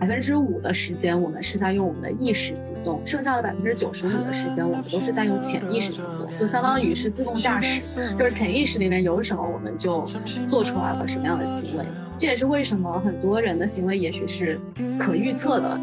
百分之五的时间我们是在用我们的意识行动，剩下的百分之九十五的时间我们都是在用潜意识行动，就相当于是自动驾驶，就是潜意识里面有什么我们就做出来了什么样的行为。这也是为什么很多人的行为也许是可预测的。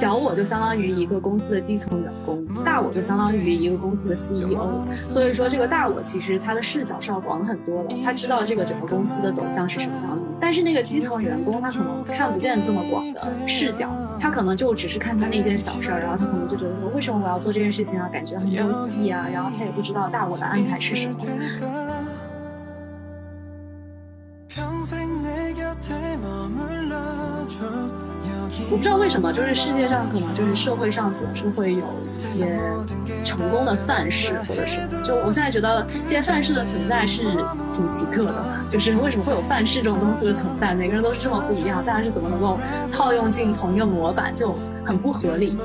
小我就相当于一个公司的基层员工，大我就相当于一个公司的 CEO。所以说，这个大我其实他的视角是要广很多的，他知道这个整个公司的走向是什么样的。但是那个基层员工他可能看不见这么广的视角，他可能就只是看他那件小事儿，然后他可能就觉得说，为什么我要做这件事情啊？感觉很没有意义啊。然后他也不知道大我的安排是什么。我不知道为什么，就是世界上可能就是社会上总是会有一些成功的范式，或者是就我现在觉得这些范式的存在是挺奇特的，就是为什么会有范式这种东西的存在？每个人都是这么不一样，大家是怎么能够套用进同一个模板，就很不合理。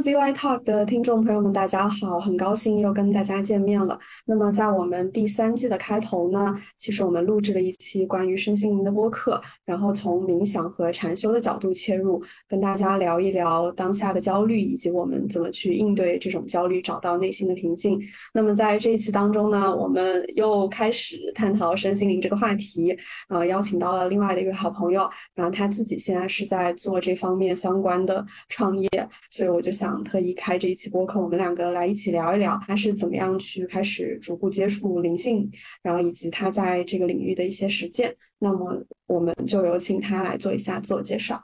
ZY Talk 的听众朋友们，大家好，很高兴又跟大家见面了。那么在我们第三季的开头呢，其实我们录制了一期关于身心灵的播客，然后从冥想和禅修的角度切入，跟大家聊一聊当下的焦虑，以及我们怎么去应对这种焦虑，找到内心的平静。那么在这一期当中呢，我们又开始探讨身心灵这个话题，呃，邀请到了另外的一位好朋友，然后他自己现在是在做这方面相关的创业，所以我就想。特意开这一期播客，我们两个来一起聊一聊他是怎么样去开始逐步接触灵性，然后以及他在这个领域的一些实践。那么，我们就有请他来做一下自我介绍。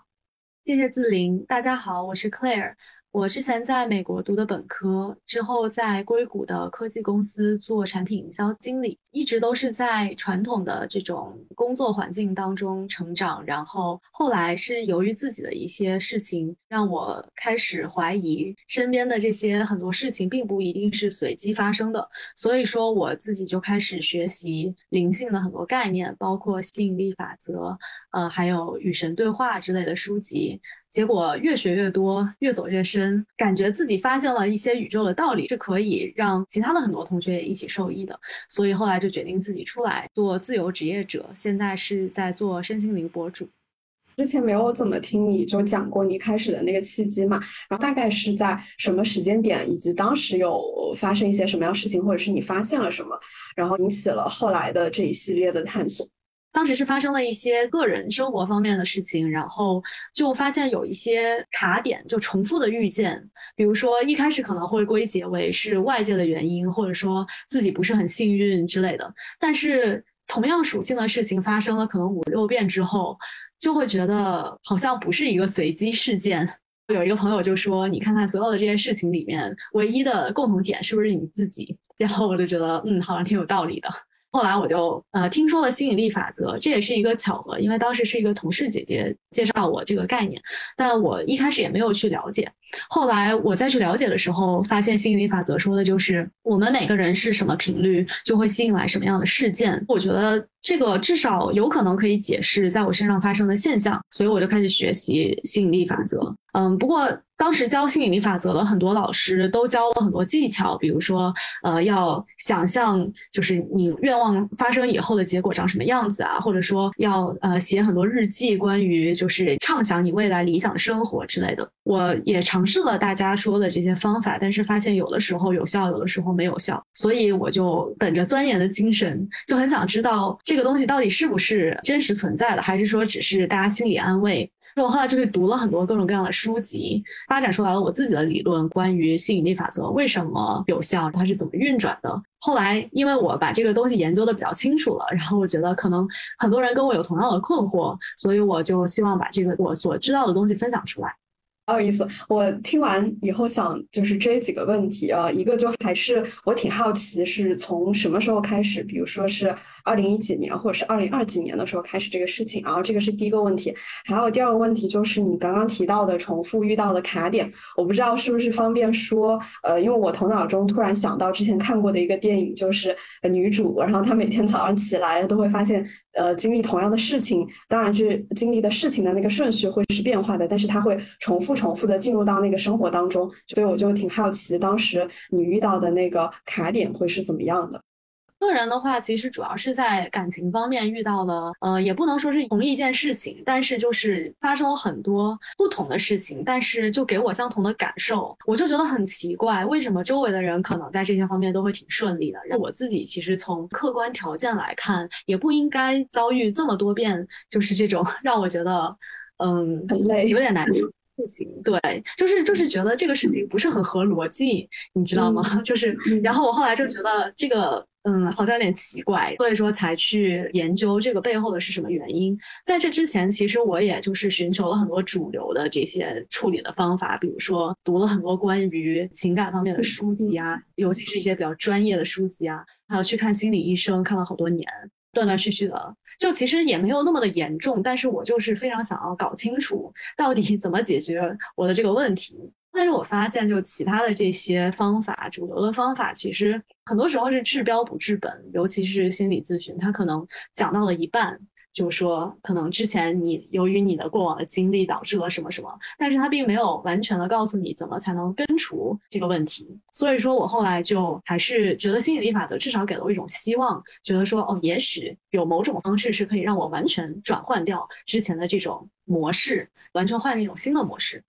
谢谢自林，大家好，我是 Claire。我之前在美国读的本科，之后在硅谷的科技公司做产品营销经理，一直都是在传统的这种工作环境当中成长。然后后来是由于自己的一些事情，让我开始怀疑身边的这些很多事情并不一定是随机发生的。所以说我自己就开始学习灵性的很多概念，包括吸引力法则，呃，还有与神对话之类的书籍。结果越学越多，越走越深，感觉自己发现了一些宇宙的道理，是可以让其他的很多同学也一起受益的。所以后来就决定自己出来做自由职业者，现在是在做身心灵博主。之前没有怎么听你就讲过你开始的那个契机嘛？然后大概是在什么时间点，以及当时有发生一些什么样事情，或者是你发现了什么，然后引起了后来的这一系列的探索。当时是发生了一些个人生活方面的事情，然后就发现有一些卡点，就重复的遇见。比如说一开始可能会归结为是外界的原因，或者说自己不是很幸运之类的。但是同样属性的事情发生了可能五六遍之后，就会觉得好像不是一个随机事件。有一个朋友就说：“你看看所有的这些事情里面，唯一的共同点是不是你自己？”然后我就觉得，嗯，好像挺有道理的。后来我就呃听说了吸引力法则，这也是一个巧合，因为当时是一个同事姐姐介绍我这个概念，但我一开始也没有去了解。后来我再去了解的时候，发现吸引力法则说的就是我们每个人是什么频率，就会吸引来什么样的事件。我觉得这个至少有可能可以解释在我身上发生的现象，所以我就开始学习吸引力法则。嗯，不过。当时教吸引力法则的很多老师都教了很多技巧，比如说，呃，要想象就是你愿望发生以后的结果长什么样子啊，或者说要呃写很多日记，关于就是畅想你未来理想生活之类的。我也尝试了大家说的这些方法，但是发现有的时候有效，有的时候没有效，所以我就本着钻研的精神，就很想知道这这个东西到底是不是真实存在的，还是说只是大家心理安慰。我后来就是读了很多各种各样的书籍，发展出来了我自己的理论，关于吸引力法则为什么有效，它是怎么运转的。后来因为我把这个东西研究的比较清楚了，然后我觉得可能很多人跟我有同样的困惑，所以我就希望把这个我所知道的东西分享出来。好有意思，我听完以后想就是这几个问题啊，一个就还是我挺好奇是从什么时候开始，比如说是二零一几年或者是二零二几年的时候开始这个事情，然后这个是第一个问题，还有第二个问题就是你刚刚提到的重复遇到的卡点，我不知道是不是方便说，呃，因为我头脑中突然想到之前看过的一个电影，就是女主，然后她每天早上起来都会发现。呃，经历同样的事情，当然是经历的事情的那个顺序会是变化的，但是它会重复、重复的进入到那个生活当中，所以我就挺好奇，当时你遇到的那个卡点会是怎么样的。个人的话，其实主要是在感情方面遇到了，呃，也不能说是同一件事情，但是就是发生了很多不同的事情，但是就给我相同的感受，我就觉得很奇怪，为什么周围的人可能在这些方面都会挺顺利的，让我自己其实从客观条件来看，也不应该遭遇这么多遍，就是这种 让我觉得，嗯，很累，有点难受。事情。对，就是就是觉得这个事情不是很合逻辑，你知道吗？就是，然后我后来就觉得这个。嗯，好像有点奇怪，所以说才去研究这个背后的是什么原因。在这之前，其实我也就是寻求了很多主流的这些处理的方法，比如说读了很多关于情感方面的书籍啊，尤其是一些比较专业的书籍啊，还有去看心理医生，看了好多年，断断续续的，就其实也没有那么的严重，但是我就是非常想要搞清楚到底怎么解决我的这个问题。但是我发现，就其他的这些方法，主流的方法，其实很多时候是治标不治本。尤其是心理咨询，它可能讲到了一半，就是说可能之前你由于你的过往的经历导致了什么什么，但是他并没有完全的告诉你怎么才能根除这个问题。所以说我后来就还是觉得吸引力法则至少给了我一种希望，觉得说哦，也许有某种方式是可以让我完全转换掉之前的这种模式，完全换一种新的模式。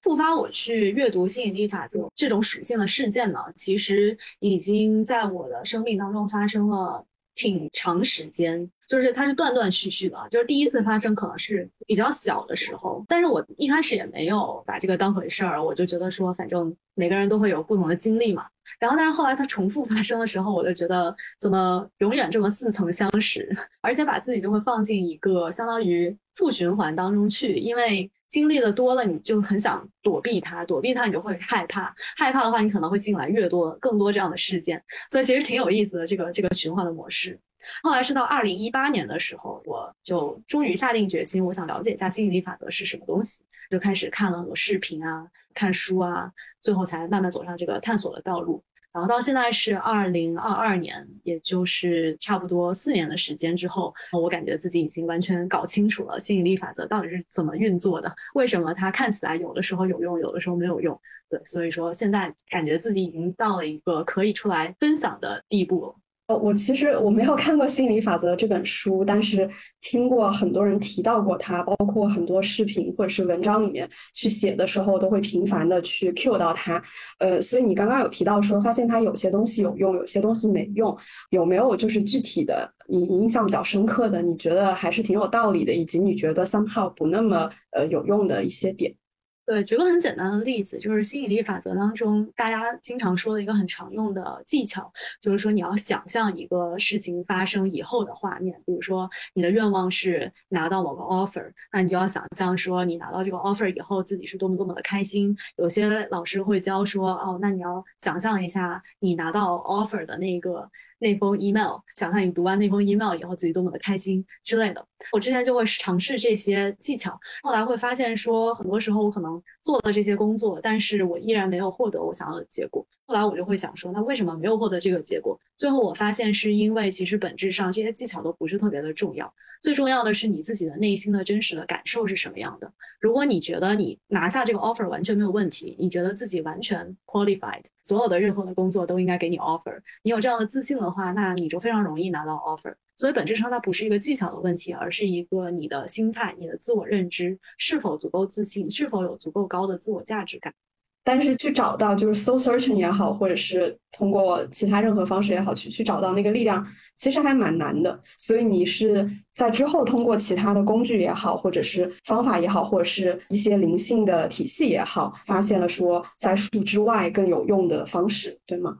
触发我去阅读吸引力法则这种属性的事件呢，其实已经在我的生命当中发生了挺长时间，就是它是断断续续的。就是第一次发生可能是比较小的时候，但是我一开始也没有把这个当回事儿，我就觉得说反正每个人都会有不同的经历嘛。然后但是后来它重复发生的时候，我就觉得怎么永远这么似曾相识，而且把自己就会放进一个相当于负循环当中去，因为。经历的多了，你就很想躲避它，躲避它你就会害怕，害怕的话你可能会吸引来越多、更多这样的事件，所以其实挺有意思的这个这个循环的模式。后来是到二零一八年的时候，我就终于下定决心，我想了解一下吸引力法则是什么东西，就开始看了很多视频啊、看书啊，最后才慢慢走上这个探索的道路。然后到现在是二零二二年，也就是差不多四年的时间之后，我感觉自己已经完全搞清楚了吸引力法则到底是怎么运作的，为什么它看起来有的时候有用，有的时候没有用。对，所以说现在感觉自己已经到了一个可以出来分享的地步了。我其实我没有看过《心理法则》这本书，但是听过很多人提到过它，包括很多视频或者是文章里面去写的时候，都会频繁的去 cue 到它。呃，所以你刚刚有提到说，发现它有些东西有用，有些东西没用，有没有就是具体的你印象比较深刻的，你觉得还是挺有道理的，以及你觉得 somehow 不那么呃有用的一些点？对，举个很简单的例子，就是吸引力法则当中大家经常说的一个很常用的技巧，就是说你要想象一个事情发生以后的画面。比如说你的愿望是拿到某个 offer，那你就要想象说你拿到这个 offer 以后自己是多么多么的开心。有些老师会教说，哦，那你要想象一下你拿到 offer 的那个。那封 email，想象你读完那封 email 以后自己多么的开心之类的。我之前就会尝试这些技巧，后来会发现说，很多时候我可能做了这些工作，但是我依然没有获得我想要的结果。后来我就会想说，那为什么没有获得这个结果？最后我发现是因为其实本质上这些技巧都不是特别的重要，最重要的是你自己的内心的真实的感受是什么样的。如果你觉得你拿下这个 offer 完全没有问题，你觉得自己完全 qualified，所有的任何的工作都应该给你 offer，你有这样的自信的话，那你就非常容易拿到 offer。所以本质上它不是一个技巧的问题，而是一个你的心态、你的自我认知是否足够自信，是否有足够高的自我价值感。但是去找到就是 so searching 也好，或者是通过其他任何方式也好，去去找到那个力量，其实还蛮难的。所以你是在之后通过其他的工具也好，或者是方法也好，或者是一些灵性的体系也好，发现了说在数之外更有用的方式，对吗？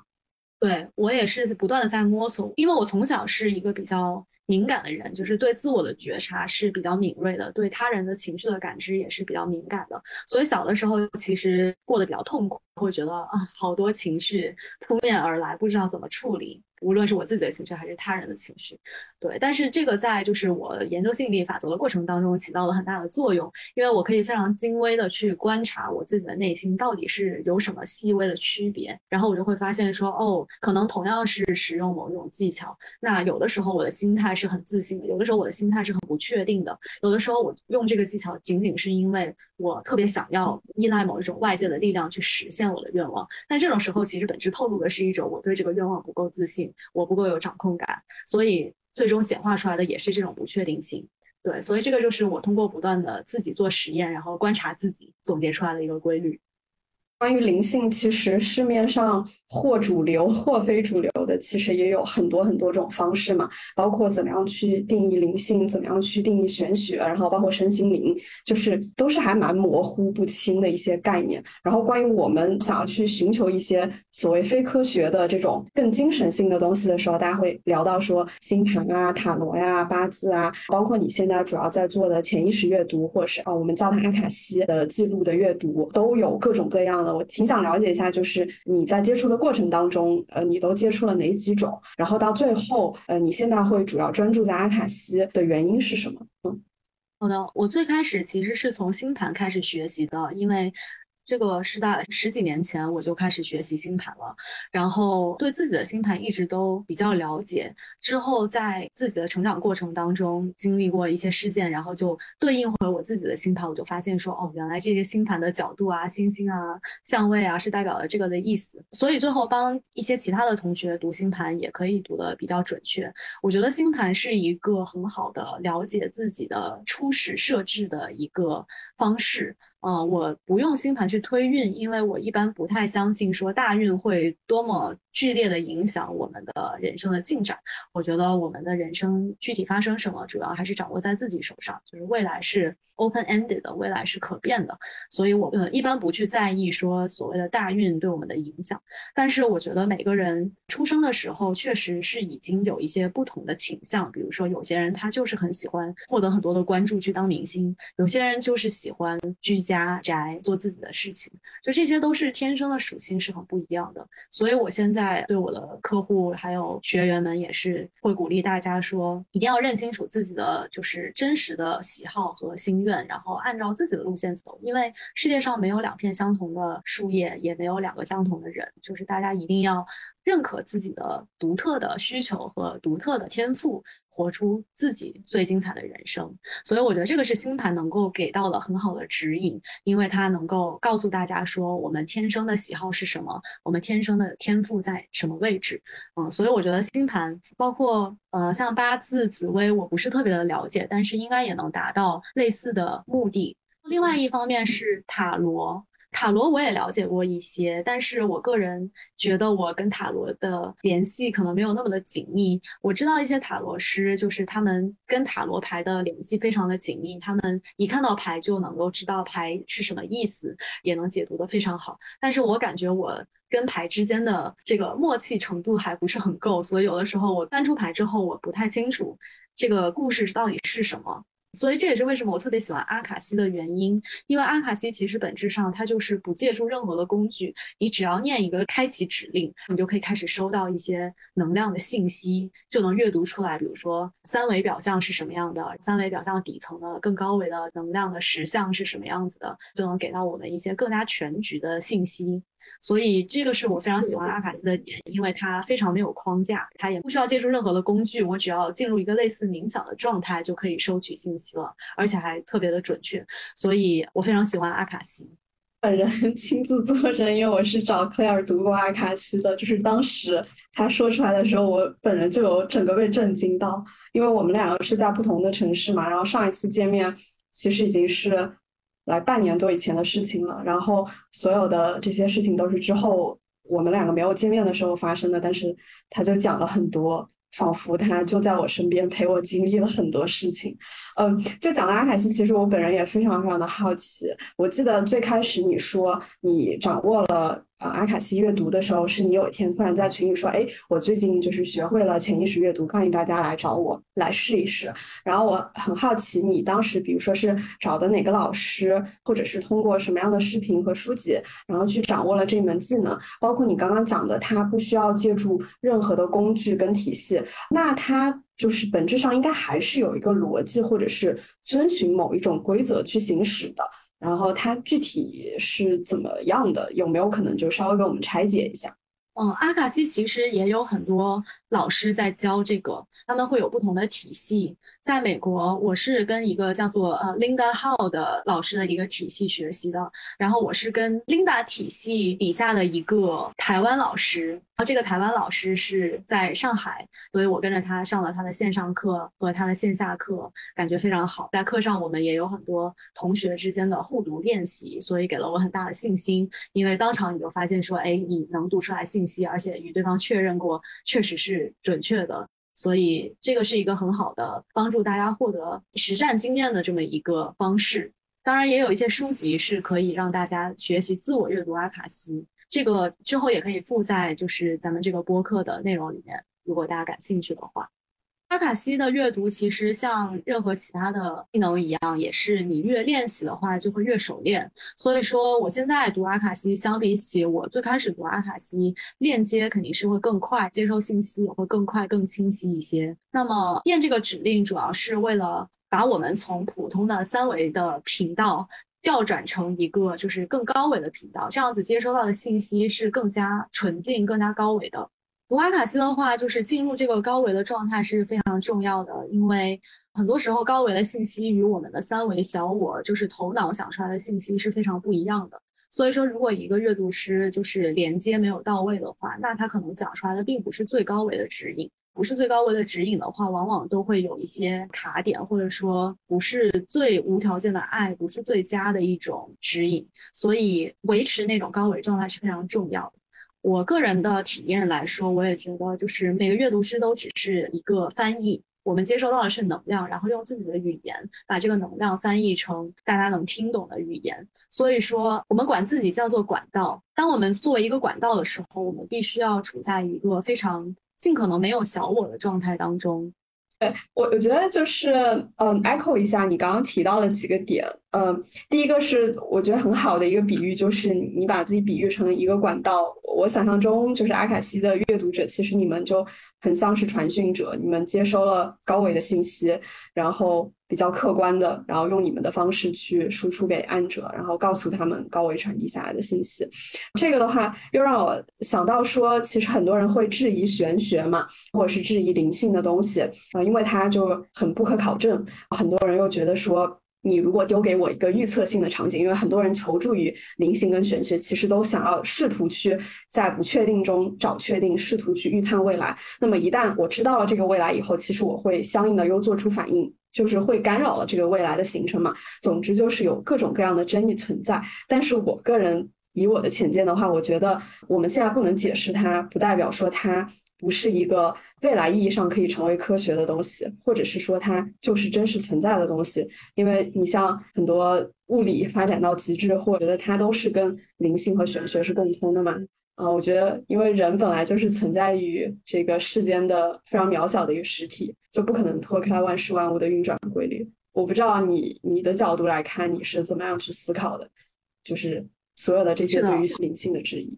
对我也是不断的在摸索，因为我从小是一个比较敏感的人，就是对自我的觉察是比较敏锐的，对他人的情绪的感知也是比较敏感的，所以小的时候其实过得比较痛苦，会觉得啊好多情绪扑面而来，不知道怎么处理。无论是我自己的情绪还是他人的情绪，对，但是这个在就是我研究吸引力法则的过程当中起到了很大的作用，因为我可以非常精微的去观察我自己的内心到底是有什么细微的区别，然后我就会发现说，哦，可能同样是使用某一种技巧，那有的时候我的心态是很自信的，有的时候我的心态是很不确定的，有的时候我用这个技巧仅仅是因为我特别想要依赖某一种外界的力量去实现我的愿望，但这种时候其实本质透露的是一种我对这个愿望不够自信。我不够有掌控感，所以最终显化出来的也是这种不确定性。对，所以这个就是我通过不断的自己做实验，然后观察自己，总结出来的一个规律。关于灵性，其实市面上或主流或非主流的，其实也有很多很多种方式嘛。包括怎么样去定义灵性，怎么样去定义玄学，然后包括身心灵，就是都是还蛮模糊不清的一些概念。然后关于我们想要去寻求一些所谓非科学的这种更精神性的东西的时候，大家会聊到说星盘啊、塔罗呀、八字啊，包括你现在主要在做的潜意识阅读，或者是啊我们叫它阿卡西的记录的阅读，都有各种各样的。我挺想了解一下，就是你在接触的过程当中，呃，你都接触了哪几种？然后到最后，呃，你现在会主要专注在阿卡西的原因是什么？嗯，好的，我最开始其实是从星盘开始学习的，因为。这个是在十几年前我就开始学习星盘了，然后对自己的星盘一直都比较了解。之后在自己的成长过程当中经历过一些事件，然后就对应回我自己的星盘，我就发现说，哦，原来这些星盘的角度啊、星星啊、相位啊，是代表了这个的意思。所以最后帮一些其他的同学读星盘，也可以读得比较准确。我觉得星盘是一个很好的了解自己的初始设置的一个方式。嗯，我不用星盘去推运，因为我一般不太相信说大运会多么。剧烈的影响我们的人生的进展。我觉得我们的人生具体发生什么，主要还是掌握在自己手上。就是未来是 open ended 的，未来是可变的。所以，我呃一般不去在意说所谓的大运对我们的影响。但是，我觉得每个人出生的时候确实是已经有一些不同的倾向。比如说，有些人他就是很喜欢获得很多的关注去当明星，有些人就是喜欢居家宅做自己的事情。就这些都是天生的属性是很不一样的。所以我现在。在对我的客户还有学员们也是会鼓励大家说，一定要认清楚自己的就是真实的喜好和心愿，然后按照自己的路线走。因为世界上没有两片相同的树叶，也没有两个相同的人，就是大家一定要。认可自己的独特的需求和独特的天赋，活出自己最精彩的人生。所以我觉得这个是星盘能够给到的很好的指引，因为它能够告诉大家说我们天生的喜好是什么，我们天生的天赋在什么位置。嗯，所以我觉得星盘包括呃像八字、紫微，我不是特别的了解，但是应该也能达到类似的目的。另外一方面是塔罗。塔罗我也了解过一些，但是我个人觉得我跟塔罗的联系可能没有那么的紧密。我知道一些塔罗师，就是他们跟塔罗牌的联系非常的紧密，他们一看到牌就能够知道牌是什么意思，也能解读的非常好。但是我感觉我跟牌之间的这个默契程度还不是很够，所以有的时候我翻出牌之后，我不太清楚这个故事到底是什么。所以这也是为什么我特别喜欢阿卡西的原因，因为阿卡西其实本质上它就是不借助任何的工具，你只要念一个开启指令，你就可以开始收到一些能量的信息，就能阅读出来，比如说三维表象是什么样的，三维表象底层的更高维的能量的实相是什么样子的，就能给到我们一些更加全局的信息。所以这个是我非常喜欢阿卡西的点，因为它非常没有框架，它也不需要借助任何的工具，我只要进入一个类似冥想的状态就可以收取信息了，而且还特别的准确，所以我非常喜欢阿卡西。本人 亲自作证，因为我是找 clear 读过阿卡西的，就是当时他说出来的时候，我本人就有整个被震惊到，因为我们两个是在不同的城市嘛，然后上一次见面其实已经是。来半年多以前的事情了，然后所有的这些事情都是之后我们两个没有见面的时候发生的，但是他就讲了很多，仿佛他就在我身边陪我经历了很多事情。嗯，就讲到阿凯西，其实我本人也非常非常的好奇。我记得最开始你说你掌握了啊阿卡西阅读的时候，是你有一天突然在群里说，哎，我最近就是学会了潜意识阅读，欢迎大家来找我来试一试。然后我很好奇，你当时比如说是找的哪个老师，或者是通过什么样的视频和书籍，然后去掌握了这门技能？包括你刚刚讲的，它不需要借助任何的工具跟体系，那它就是本质上应该还是有一个逻辑，或者是遵循某一种规则去行使的。然后它具体是怎么样的？有没有可能就稍微给我们拆解一下？嗯，阿卡西其实也有很多老师在教这个，他们会有不同的体系。在美国，我是跟一个叫做呃 Linda Hall 的老师的一个体系学习的，然后我是跟 Linda 体系底下的一个台湾老师。这个台湾老师是在上海，所以我跟着他上了他的线上课和他的线下课，感觉非常好。在课上，我们也有很多同学之间的互读练习，所以给了我很大的信心。因为当场你就发现说，哎，你能读出来信息，而且与对方确认过，确实是准确的。所以这个是一个很好的帮助大家获得实战经验的这么一个方式。当然，也有一些书籍是可以让大家学习自我阅读阿卡西。这个之后也可以附在就是咱们这个播客的内容里面，如果大家感兴趣的话。阿卡西的阅读其实像任何其他的技能一样，也是你越练习的话就会越熟练。所以说，我现在读阿卡西，相比起我最开始读阿卡西，链接肯定是会更快，接收信息也会更快、更清晰一些。那么验这个指令，主要是为了把我们从普通的三维的频道。调转成一个就是更高维的频道，这样子接收到的信息是更加纯净、更加高维的。读阿卡西的话，就是进入这个高维的状态是非常重要的，因为很多时候高维的信息与我们的三维小我，就是头脑想出来的信息是非常不一样的。所以说，如果一个阅读师就是连接没有到位的话，那他可能讲出来的并不是最高维的指引。不是最高维的指引的话，往往都会有一些卡点，或者说不是最无条件的爱，不是最佳的一种指引。所以维持那种高维状态是非常重要的。我个人的体验来说，我也觉得就是每个阅读师都只是一个翻译，我们接收到的是能量，然后用自己的语言把这个能量翻译成大家能听懂的语言。所以说，我们管自己叫做管道。当我们作为一个管道的时候，我们必须要处在一个非常。尽可能没有小我的状态当中，对我我觉得就是嗯，echo 一下你刚刚提到的几个点，嗯，第一个是我觉得很好的一个比喻，就是你把自己比喻成一个管道，我想象中就是阿卡西的阅读者，其实你们就。很像是传讯者，你们接收了高维的信息，然后比较客观的，然后用你们的方式去输出给案者，然后告诉他们高维传递下来的信息。这个的话，又让我想到说，其实很多人会质疑玄学嘛，或者是质疑灵性的东西啊，因为它就很不可考证。很多人又觉得说。你如果丢给我一个预测性的场景，因为很多人求助于灵性跟玄学，其实都想要试图去在不确定中找确定，试图去预判未来。那么一旦我知道了这个未来以后，其实我会相应的又做出反应，就是会干扰了这个未来的形成嘛。总之就是有各种各样的争议存在。但是我个人以我的浅见的话，我觉得我们现在不能解释它，不代表说它。不是一个未来意义上可以成为科学的东西，或者是说它就是真实存在的东西。因为你像很多物理发展到极致，或者它都是跟灵性和玄学是共通的嘛。啊，我觉得因为人本来就是存在于这个世间的非常渺小的一个实体，就不可能脱开万事万物的运转规律。我不知道你你的角度来看，你是怎么样去思考的？就是所有的这些对于灵性的质疑。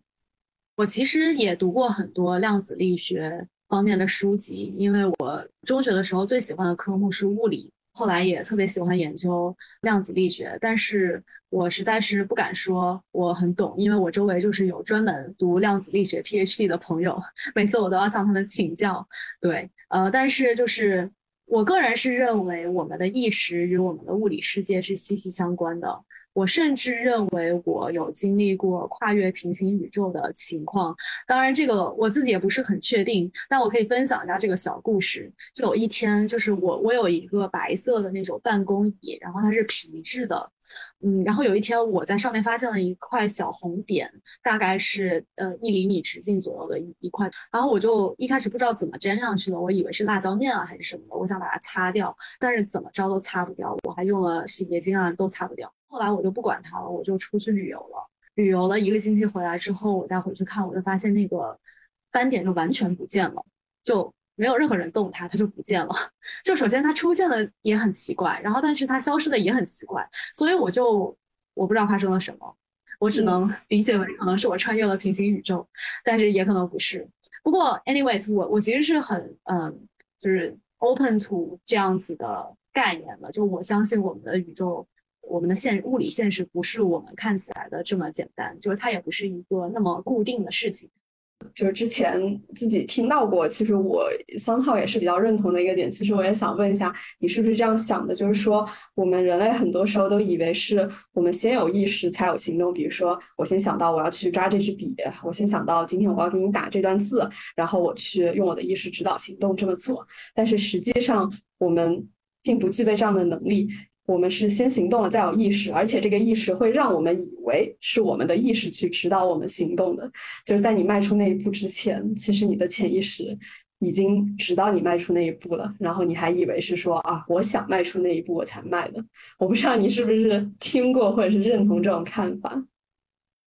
我其实也读过很多量子力学方面的书籍，因为我中学的时候最喜欢的科目是物理，后来也特别喜欢研究量子力学，但是我实在是不敢说我很懂，因为我周围就是有专门读量子力学 PhD 的朋友，每次我都要向他们请教。对，呃，但是就是我个人是认为我们的意识与我们的物理世界是息息相关的。我甚至认为我有经历过跨越平行宇宙的情况，当然这个我自己也不是很确定，但我可以分享一下这个小故事。就有一天，就是我我有一个白色的那种办公椅，然后它是皮质的，嗯，然后有一天我在上面发现了一块小红点，大概是呃一厘米直径左右的一一块，然后我就一开始不知道怎么粘上去的，我以为是辣椒面啊还是什么的，我想把它擦掉，但是怎么着都擦不掉，我还用了洗洁精啊都擦不掉。后来我就不管它了，我就出去旅游了。旅游了一个星期回来之后，我再回去看，我就发现那个斑点就完全不见了，就没有任何人动它，它就不见了。就首先它出现的也很奇怪，然后但是它消失的也很奇怪，所以我就我不知道发生了什么，我只能理解为可能是我穿越了平行宇宙，但是也可能不是。不过，anyways，我我其实是很嗯，就是 open to 这样子的概念的，就我相信我们的宇宙。我们的现物理现实不是我们看起来的这么简单，就是它也不是一个那么固定的事情。就是之前自己听到过，其实我三号也是比较认同的一个点。其实我也想问一下，你是不是这样想的？就是说，我们人类很多时候都以为是我们先有意识才有行动。比如说，我先想到我要去抓这支笔，我先想到今天我要给你打这段字，然后我去用我的意识指导行动这么做。但是实际上，我们并不具备这样的能力。我们是先行动了，再有意识，而且这个意识会让我们以为是我们的意识去指导我们行动的。就是在你迈出那一步之前，其实你的潜意识已经指导你迈出那一步了，然后你还以为是说啊，我想迈出那一步我才迈的。我不知道你是不是听过或者是认同这种看法。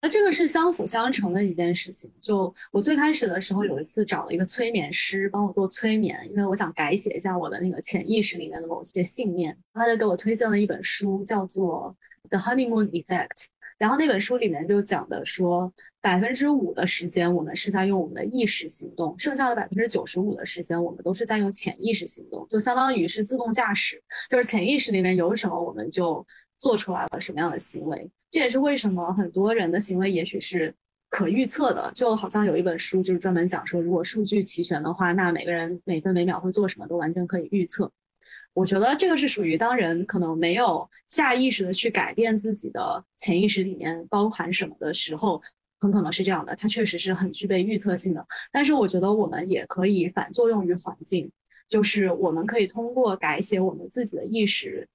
那这个是相辅相成的一件事情。就我最开始的时候，有一次找了一个催眠师帮我做催眠，因为我想改写一下我的那个潜意识里面的某些信念。他就给我推荐了一本书，叫做《The Honeymoon Effect》。然后那本书里面就讲的说，百分之五的时间我们是在用我们的意识行动，剩下的百分之九十五的时间我们都是在用潜意识行动，就相当于是自动驾驶，就是潜意识里面有什么我们就做出来了什么样的行为。这也是为什么很多人的行为也许是可预测的，就好像有一本书就是专门讲说，如果数据齐全的话，那每个人每分每秒会做什么都完全可以预测。我觉得这个是属于当人可能没有下意识的去改变自己的潜意识里面包含什么的时候，很可能是这样的。它确实是很具备预测性的。但是我觉得我们也可以反作用于环境，就是我们可以通过改写我们自己的意识，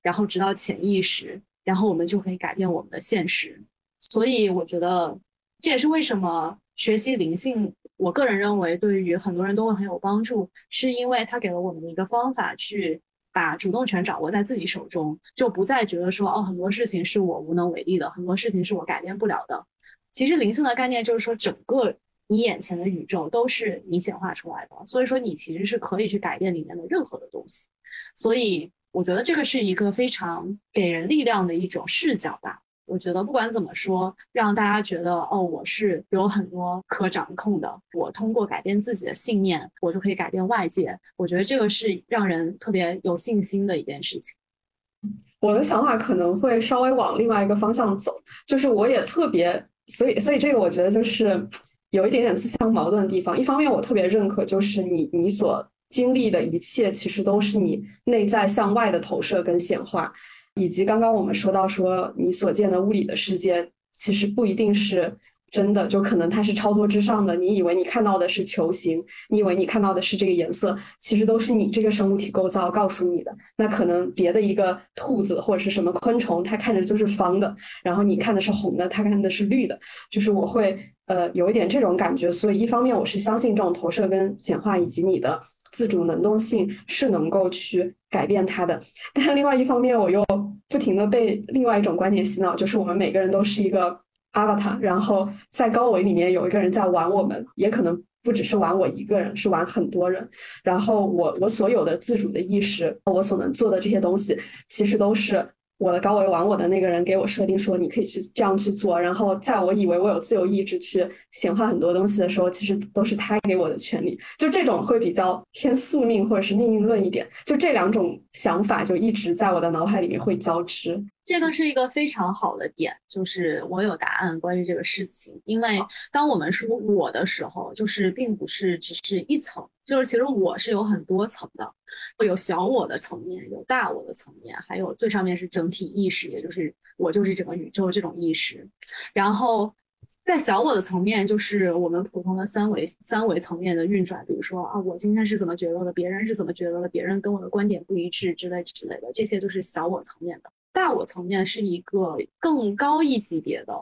然后直到潜意识。然后我们就可以改变我们的现实，所以我觉得这也是为什么学习灵性，我个人认为对于很多人都会很有帮助，是因为它给了我们一个方法，去把主动权掌握在自己手中，就不再觉得说哦很多事情是我无能为力的，很多事情是我改变不了的。其实灵性的概念就是说，整个你眼前的宇宙都是你显化出来的，所以说你其实是可以去改变里面的任何的东西，所以。我觉得这个是一个非常给人力量的一种视角吧。我觉得不管怎么说，让大家觉得哦，我是有很多可掌控的。我通过改变自己的信念，我就可以改变外界。我觉得这个是让人特别有信心的一件事情。我的想法可能会稍微往另外一个方向走，就是我也特别，所以所以这个我觉得就是有一点点自相矛盾的地方。一方面我特别认可，就是你你所。经历的一切其实都是你内在向外的投射跟显化，以及刚刚我们说到说你所见的物理的世界，其实不一定是真的，就可能它是超脱之上的。你以为你看到的是球形，你以为你看到的是这个颜色，其实都是你这个生物体构造告诉你的。那可能别的一个兔子或者是什么昆虫，它看着就是方的，然后你看的是红的，它看的是绿的，就是我会呃有一点这种感觉。所以一方面我是相信这种投射跟显化，以及你的。自主能动性是能够去改变它的，但另外一方面，我又不停的被另外一种观点洗脑，就是我们每个人都是一个 avatar，然后在高维里面有一个人在玩我们，也可能不只是玩我一个人，是玩很多人。然后我我所有的自主的意识，我所能做的这些东西，其实都是。我的高维玩我的那个人给我设定说，你可以去这样去做。然后在我以为我有自由意志去显化很多东西的时候，其实都是他给我的权利。就这种会比较偏宿命或者是命运论一点。就这两种想法就一直在我的脑海里面会交织。这个是一个非常好的点，就是我有答案关于这个事情。因为当我们说我的时候，就是并不是只是一层，就是其实我是有很多层的，有小我的层面，有大我的层面，还有最上面是整体意识，也就是我就是整个宇宙这种意识。然后在小我的层面，就是我们普通的三维三维层面的运转，比如说啊，我今天是怎么觉得的，别人是怎么觉得的，别人跟我的观点不一致之类之类的，这些都是小我层面的。大我层面是一个更高一级别的。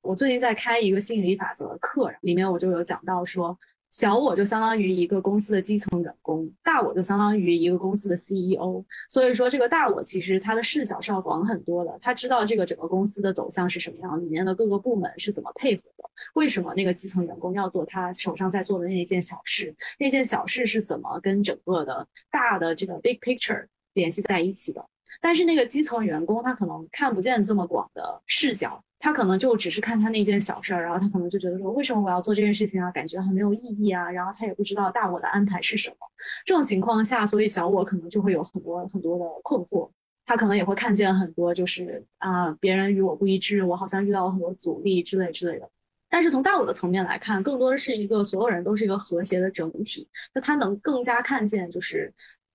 我最近在开一个吸引力法则的课，里面我就有讲到说，小我就相当于一个公司的基层员工，大我就相当于一个公司的 CEO。所以说，这个大我其实它的视角是要广很多的，他知道这个整个公司的走向是什么样，里面的各个部门是怎么配合的，为什么那个基层员工要做他手上在做的那一件小事，那件小事是怎么跟整个的大的这个 big picture 联系在一起的。但是那个基层员工他可能看不见这么广的视角。他可能就只是看他那件小事儿，然后他可能就觉得说，为什么我要做这件事情啊？感觉很没有意义啊。然后他也不知道大我的安排是什么。这种情况下，所以小我可能就会有很多很多的困惑。他可能也会看见很多，就是啊，别人与我不一致，我好像遇到了很多阻力之类之类的。但是从大我的层面来看，更多的是一个所有人都是一个和谐的整体。那他能更加看见就是。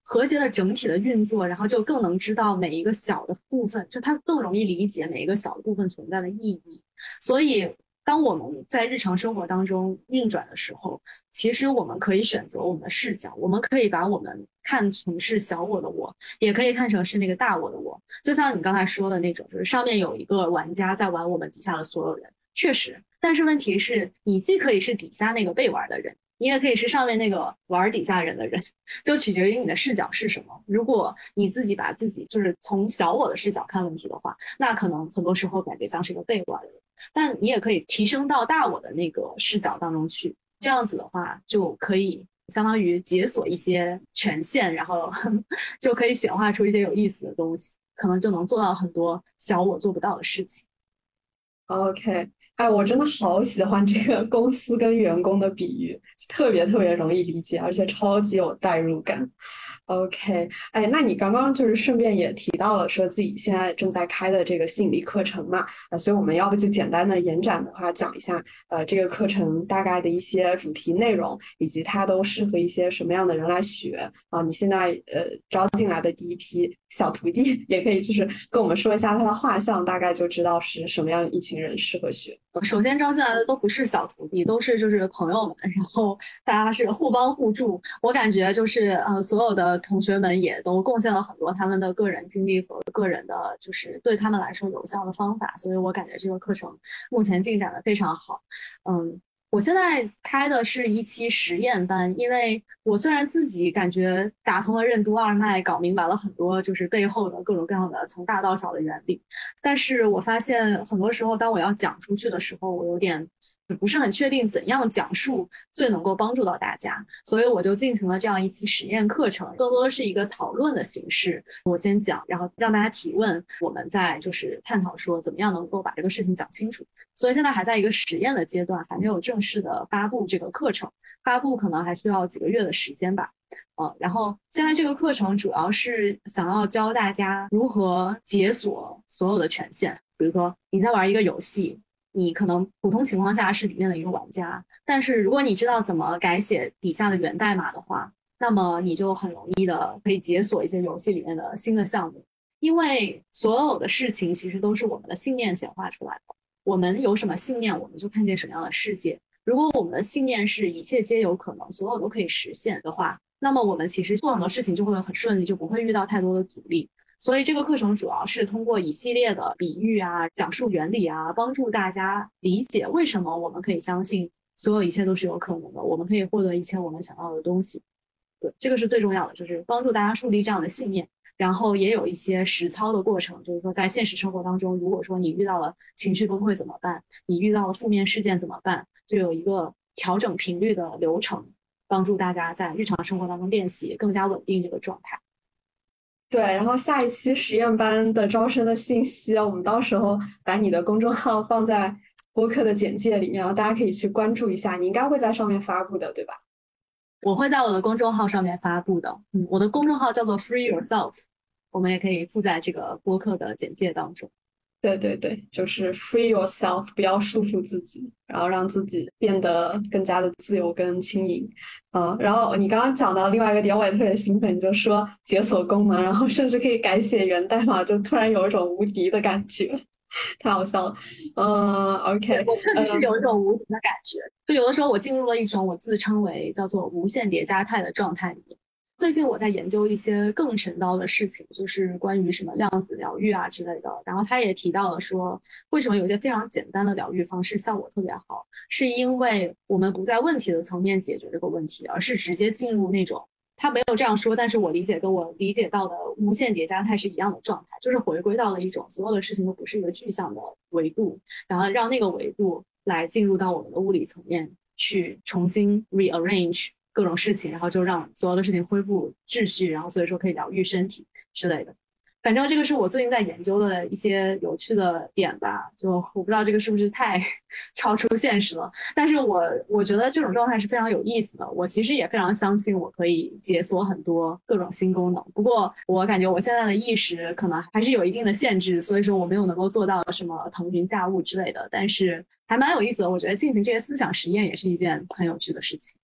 和谐的整体的运作，然后就更能知道每一个小的部分，就它更容易理解每一个小的部分存在的意义。所以，当我们在日常生活当中运转的时候，其实我们可以选择我们的视角，我们可以把我们看成是小我的我，也可以看成是那个大我的我。就像你刚才说的那种，就是上面有一个玩家在玩我们底下的所有人，确实。但是问题是，你既可以是底下那个被玩的人。你也可以是上面那个玩底下人的人，就取决于你的视角是什么。如果你自己把自己就是从小我的视角看问题的话，那可能很多时候感觉像是一个被玩的人。但你也可以提升到大我的那个视角当中去，这样子的话就可以相当于解锁一些权限，然后 就可以显化出一些有意思的东西，可能就能做到很多小我做不到的事情。OK。哎，我真的好喜欢这个公司跟员工的比喻，特别特别容易理解，而且超级有代入感。OK，哎，那你刚刚就是顺便也提到了，说自己现在正在开的这个吸引力课程嘛？啊，所以我们要不就简单的延展的话讲一下，呃，这个课程大概的一些主题内容，以及它都适合一些什么样的人来学啊？你现在呃招进来的第一批小徒弟，也可以就是跟我们说一下他的画像，大概就知道是什么样一群人适合学。首先招进来的都不是小徒弟，都是就是朋友们，然后大家是互帮互助。我感觉就是呃，所有的同学们也都贡献了很多他们的个人经历和个人的，就是对他们来说有效的方法。所以我感觉这个课程目前进展的非常好，嗯。我现在开的是一期实验班，因为我虽然自己感觉打通了任督二脉，搞明白了很多就是背后的各种各样的从大到小的原理，但是我发现很多时候当我要讲出去的时候，我有点。不是很确定怎样讲述最能够帮助到大家，所以我就进行了这样一期实验课程，更多的是一个讨论的形式。我先讲，然后让大家提问，我们再就是探讨说怎么样能够把这个事情讲清楚。所以现在还在一个实验的阶段，还没有正式的发布这个课程，发布可能还需要几个月的时间吧。嗯，然后现在这个课程主要是想要教大家如何解锁所有的权限，比如说你在玩一个游戏。你可能普通情况下是里面的一个玩家，但是如果你知道怎么改写底下的源代码的话，那么你就很容易的可以解锁一些游戏里面的新的项目。因为所有的事情其实都是我们的信念显化出来的。我们有什么信念，我们就看见什么样的世界。如果我们的信念是一切皆有可能，所有都可以实现的话，那么我们其实做很多事情就会很顺利，就不会遇到太多的阻力。所以这个课程主要是通过一系列的比喻啊、讲述原理啊，帮助大家理解为什么我们可以相信所有一切都是有可能的，我们可以获得一切我们想要的东西。对，这个是最重要的，就是帮助大家树立这样的信念。然后也有一些实操的过程，就是说在现实生活当中，如果说你遇到了情绪崩溃怎么办？你遇到了负面事件怎么办？就有一个调整频率的流程，帮助大家在日常生活当中练习更加稳定这个状态。对，然后下一期实验班的招生的信息，我们到时候把你的公众号放在播客的简介里面，然后大家可以去关注一下。你应该会在上面发布的，对吧？我会在我的公众号上面发布的。嗯，我的公众号叫做 Free Yourself，我们也可以附在这个播客的简介当中。对对对，就是 free yourself，不要束缚自己，然后让自己变得更加的自由跟轻盈。嗯，然后你刚刚讲到另外一个点，我也特别兴奋，你就说解锁功能，然后甚至可以改写源代码，就突然有一种无敌的感觉，太好笑了。嗯，OK，我确实是有一种无敌的感觉，就有的时候我进入了一种我自称为叫做无限叠加态的状态里面。最近我在研究一些更神叨的事情，就是关于什么量子疗愈啊之类的。然后他也提到了说，为什么有些非常简单的疗愈方式效果特别好，是因为我们不在问题的层面解决这个问题，而是直接进入那种他没有这样说，但是我理解跟我理解到的无限叠加态是一样的状态，就是回归到了一种所有的事情都不是一个具象的维度，然后让那个维度来进入到我们的物理层面去重新 rearrange。各种事情，然后就让所有的事情恢复秩序，然后所以说可以疗愈身体之类的。反正这个是我最近在研究的一些有趣的点吧。就我不知道这个是不是太 超出现实了，但是我我觉得这种状态是非常有意思的。我其实也非常相信我可以解锁很多各种新功能。不过我感觉我现在的意识可能还是有一定的限制，所以说我没有能够做到什么腾云驾雾之类的。但是还蛮有意思的。我觉得进行这些思想实验也是一件很有趣的事情。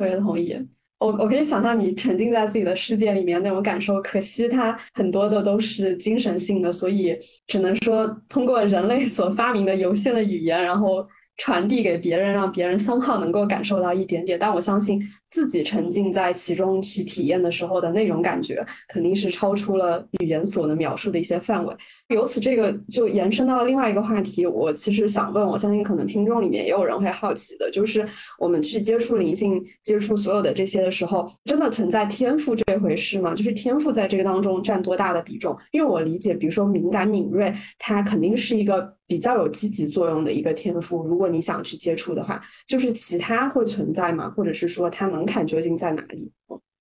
我也同意，我我可以想象你沉浸在自己的世界里面那种感受。可惜它很多的都是精神性的，所以只能说通过人类所发明的有限的语言，然后传递给别人，让别人 somehow 能够感受到一点点。但我相信。自己沉浸在其中去体验的时候的那种感觉，肯定是超出了语言所能描述的一些范围。由此，这个就延伸到另外一个话题。我其实想问，我相信可能听众里面也有人会好奇的，就是我们去接触灵性、接触所有的这些的时候，真的存在天赋这回事吗？就是天赋在这个当中占多大的比重？因为我理解，比如说敏感敏锐，它肯定是一个比较有积极作用的一个天赋。如果你想去接触的话，就是其他会存在吗？或者是说他们？门槛究竟在哪里？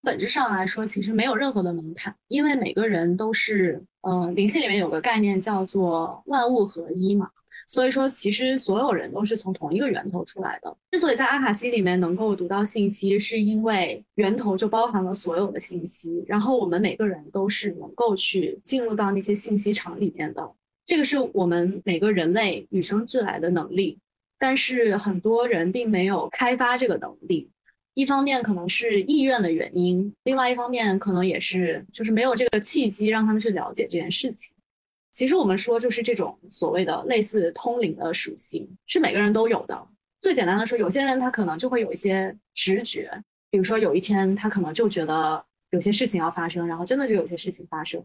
本质上来说，其实没有任何的门槛，因为每个人都是，嗯，灵性里面有个概念叫做万物合一嘛，所以说其实所有人都是从同一个源头出来的。之所以在阿卡西里面能够读到信息，是因为源头就包含了所有的信息，然后我们每个人都是能够去进入到那些信息场里面的，这个是我们每个人类与生俱来的能力，但是很多人并没有开发这个能力。一方面可能是意愿的原因，另外一方面可能也是就是没有这个契机让他们去了解这件事情。其实我们说就是这种所谓的类似通灵的属性是每个人都有的。最简单的说，有些人他可能就会有一些直觉，比如说有一天他可能就觉得有些事情要发生，然后真的就有些事情发生，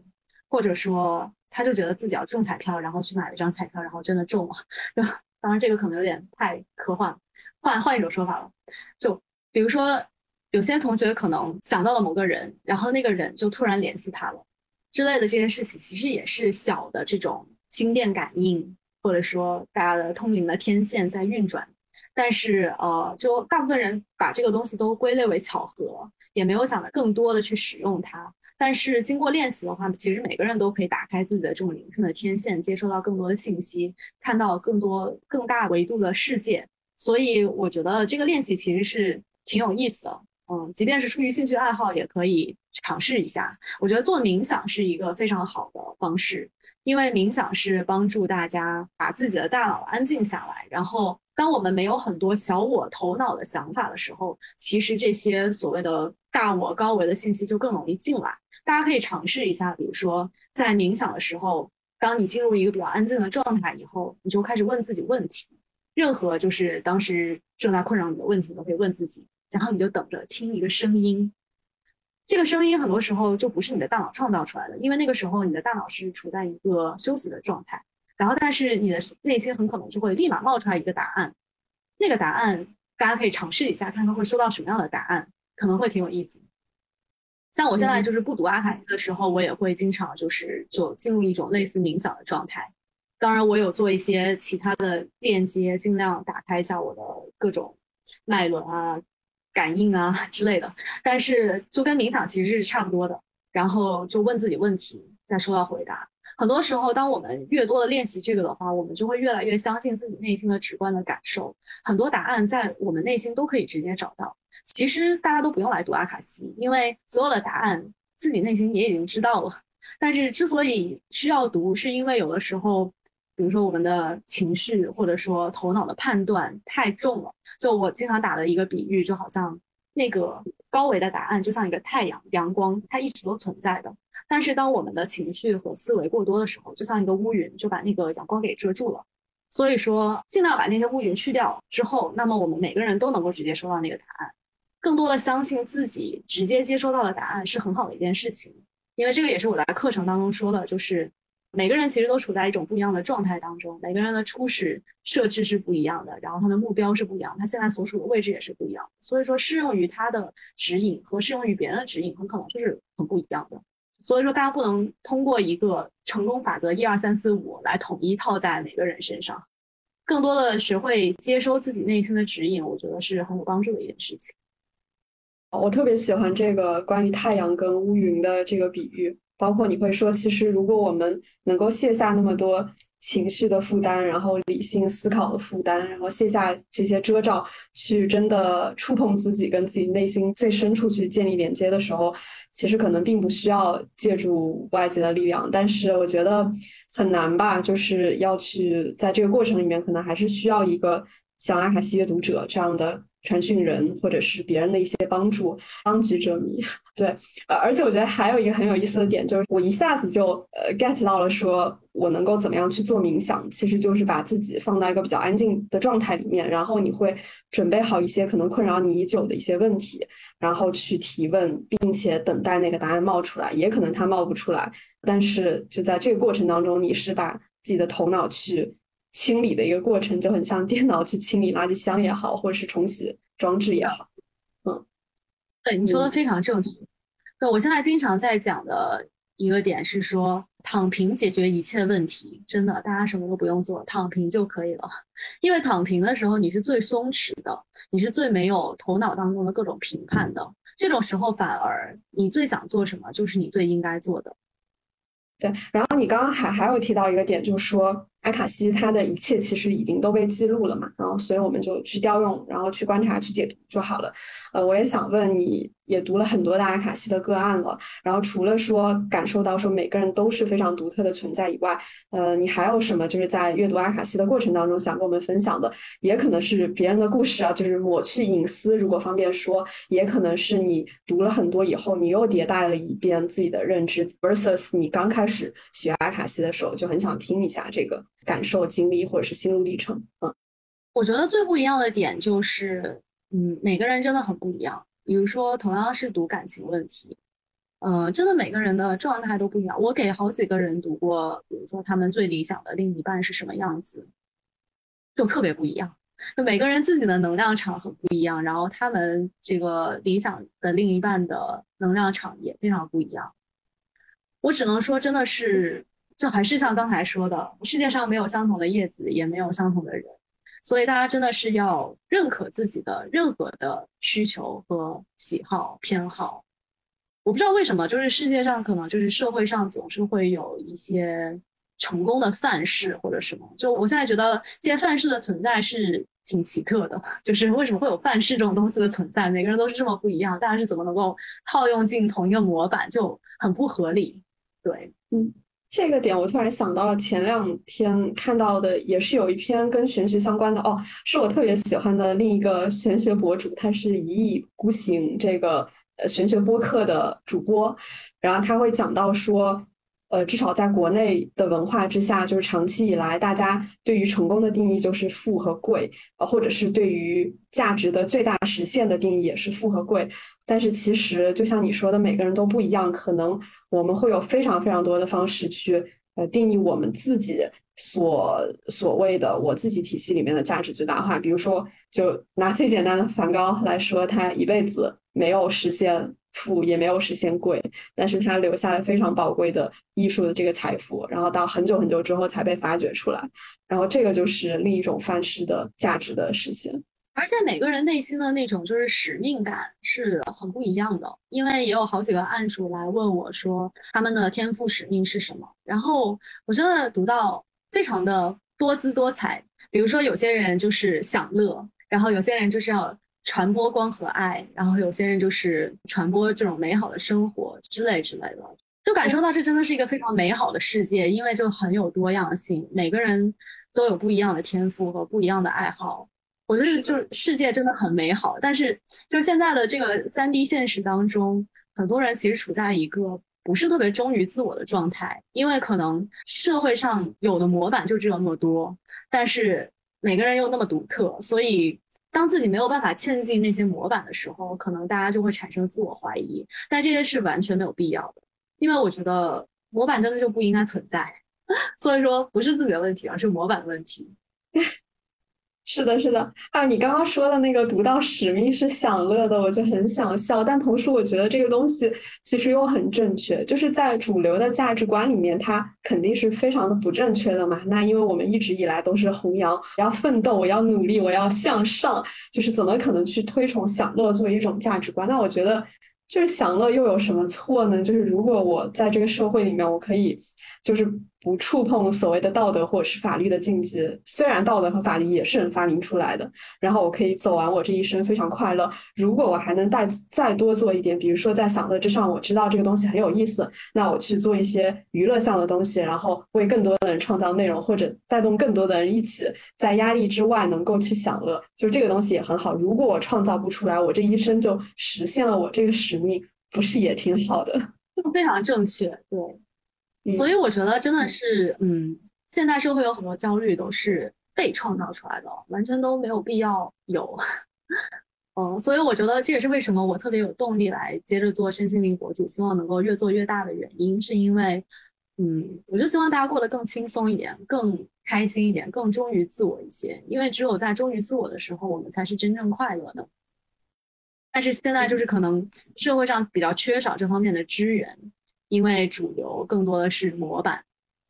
或者说他就觉得自己要中彩票，然后去买了张彩票，然后真的中了。就当然这个可能有点太科幻，换换一种说法了，就。比如说，有些同学可能想到了某个人，然后那个人就突然联系他了，之类的这件事情，其实也是小的这种心电感应，或者说大家的通灵的天线在运转。但是，呃，就大部分人把这个东西都归类为巧合，也没有想的更多的去使用它。但是经过练习的话，其实每个人都可以打开自己的这种灵性的天线，接收到更多的信息，看到更多更大维度的世界。所以，我觉得这个练习其实是。挺有意思的，嗯，即便是出于兴趣爱好，也可以尝试一下。我觉得做冥想是一个非常好的方式，因为冥想是帮助大家把自己的大脑安静下来。然后，当我们没有很多小我头脑的想法的时候，其实这些所谓的大我高维的信息就更容易进来。大家可以尝试一下，比如说在冥想的时候，当你进入一个比较安静的状态以后，你就开始问自己问题，任何就是当时正在困扰你的问题，都可以问自己。然后你就等着听一个声音，这个声音很多时候就不是你的大脑创造出来的，因为那个时候你的大脑是处在一个休息的状态。然后，但是你的内心很可能就会立马冒出来一个答案，那个答案大家可以尝试一下，看看会收到什么样的答案，可能会挺有意思。像我现在就是不读阿卡西的时候，我也会经常就是就进入一种类似冥想的状态。当然，我有做一些其他的链接，尽量打开一下我的各种脉轮啊。感应啊 之类的，但是就跟冥想其实是差不多的。然后就问自己问题，再收到回答。很多时候，当我们越多的练习这个的话，我们就会越来越相信自己内心的直观的感受。很多答案在我们内心都可以直接找到。其实大家都不用来读阿卡西，因为所有的答案自己内心也已经知道了。但是之所以需要读，是因为有的时候。比如说我们的情绪，或者说头脑的判断太重了。就我经常打的一个比喻，就好像那个高维的答案就像一个太阳，阳光它一直都存在的。但是当我们的情绪和思维过多的时候，就像一个乌云，就把那个阳光给遮住了。所以说，尽量把那些乌云去掉之后，那么我们每个人都能够直接收到那个答案。更多的相信自己直接接收到的答案是很好的一件事情，因为这个也是我在课程当中说的，就是每个人其实都处在一种不一样的状态当中，每个人的初始设置是不一样的，然后他的目标是不一样，他现在所处的位置也是不一样，所以说适用于他的指引和适用于别人的指引很可能就是很不一样的。所以说，大家不能通过一个成功法则一二三四五来统一套在每个人身上，更多的学会接收自己内心的指引，我觉得是很有帮助的一件事情。我特别喜欢这个关于太阳跟乌云的这个比喻，包括你会说，其实如果我们能够卸下那么多。情绪的负担，然后理性思考的负担，然后卸下这些遮罩，去真的触碰自己，跟自己内心最深处去建立连接的时候，其实可能并不需要借助外界的力量，但是我觉得很难吧，就是要去在这个过程里面，可能还是需要一个像阿卡西阅读者这样的。传讯人或者是别人的一些帮助，当局者迷。对，呃，而且我觉得还有一个很有意思的点，就是我一下子就呃 get 到了，说我能够怎么样去做冥想，其实就是把自己放到一个比较安静的状态里面，然后你会准备好一些可能困扰你已久的一些问题，然后去提问，并且等待那个答案冒出来，也可能它冒不出来，但是就在这个过程当中，你是把自己的头脑去。清理的一个过程就很像电脑去清理垃圾箱也好，或者是重启装置也好。嗯，对，你说的非常正确。对，我现在经常在讲的一个点是说，躺平解决一切问题，真的，大家什么都不用做，躺平就可以了。因为躺平的时候，你是最松弛的，你是最没有头脑当中的各种评判的。这种时候，反而你最想做什么，就是你最应该做的。对，然后你刚刚还还有提到一个点，就是说。阿卡西，它的一切其实已经都被记录了嘛，然后所以我们就去调用，然后去观察、去解读就好了。呃，我也想问你，也读了很多的阿卡西的个案了，然后除了说感受到说每个人都是非常独特的存在以外，呃，你还有什么就是在阅读阿卡西的过程当中想跟我们分享的？也可能是别人的故事啊，就是抹去隐私，如果方便说，也可能是你读了很多以后，你又迭代了一遍自己的认知，versus 你刚开始学阿卡西的时候就很想听一下这个。感受、经历或者是心路历程，嗯，我觉得最不一样的点就是，嗯，每个人真的很不一样。比如说，同样是读感情问题，嗯，真的每个人的状态都不一样。我给好几个人读过，比如说他们最理想的另一半是什么样子，就特别不一样。就每个人自己的能量场很不一样，然后他们这个理想的另一半的能量场也非常不一样。我只能说，真的是。就还是像刚才说的，世界上没有相同的叶子，也没有相同的人，所以大家真的是要认可自己的任何的需求和喜好偏好。我不知道为什么，就是世界上可能就是社会上总是会有一些成功的范式或者什么。就我现在觉得这些范式的存在是挺奇特的，就是为什么会有范式这种东西的存在？每个人都是这么不一样，大家是怎么能够套用进同一个模板，就很不合理。对，嗯。这个点我突然想到了，前两天看到的也是有一篇跟玄学相关的哦，是我特别喜欢的另一个玄学博主，他是一意孤行这个呃玄学播客的主播，然后他会讲到说。呃，至少在国内的文化之下，就是长期以来，大家对于成功的定义就是富和贵，呃，或者是对于价值的最大实现的定义也是富和贵。但是其实，就像你说的，每个人都不一样，可能我们会有非常非常多的方式去呃定义我们自己所所谓的我自己体系里面的价值最大化。比如说，就拿最简单的梵高来说，他一辈子没有实现。富也没有实现贵，但是他留下了非常宝贵的艺术的这个财富，然后到很久很久之后才被发掘出来，然后这个就是另一种范式的价值的实现。而且每个人内心的那种就是使命感是很不一样的，因为也有好几个案主来问我说他们的天赋使命是什么，然后我真的读到非常的多姿多彩，比如说有些人就是享乐，然后有些人就是要。传播光和爱，然后有些人就是传播这种美好的生活之类之类的，就感受到这真的是一个非常美好的世界，因为就很有多样性，每个人都有不一样的天赋和不一样的爱好。我觉得就是世界真的很美好，但是就现在的这个三 D 现实当中，很多人其实处在一个不是特别忠于自我的状态，因为可能社会上有的模板就只有那么多，但是每个人又那么独特，所以。当自己没有办法嵌进那些模板的时候，可能大家就会产生自我怀疑。但这些是完全没有必要的，因为我觉得模板真的就不应该存在。所以说，不是自己的问题，而是模板的问题。是的，是的。还有你刚刚说的那个读到使命是享乐的，我就很想笑。但同时，我觉得这个东西其实又很正确，就是在主流的价值观里面，它肯定是非常的不正确的嘛。那因为我们一直以来都是弘扬要奋斗，我要努力，我要向上，就是怎么可能去推崇享乐作为一种价值观？那我觉得，就是享乐又有什么错呢？就是如果我在这个社会里面，我可以。就是不触碰所谓的道德或者是法律的禁忌，虽然道德和法律也是人发明出来的，然后我可以走完我这一生非常快乐。如果我还能带再多做一点，比如说在享乐之上，我知道这个东西很有意思，那我去做一些娱乐向的东西，然后为更多的人创造内容，或者带动更多的人一起在压力之外能够去享乐，就这个东西也很好。如果我创造不出来，我这一生就实现了我这个使命，不是也挺好的？就非常正确，对。所以我觉得真的是，嗯，现代社会有很多焦虑都是被创造出来的，完全都没有必要有。嗯，所以我觉得这也是为什么我特别有动力来接着做身心灵博主，希望能够越做越大的原因，是因为，嗯，我就希望大家过得更轻松一点，更开心一点，更忠于自我一些。因为只有在忠于自我的时候，我们才是真正快乐的。但是现在就是可能社会上比较缺少这方面的资源。因为主流更多的是模板，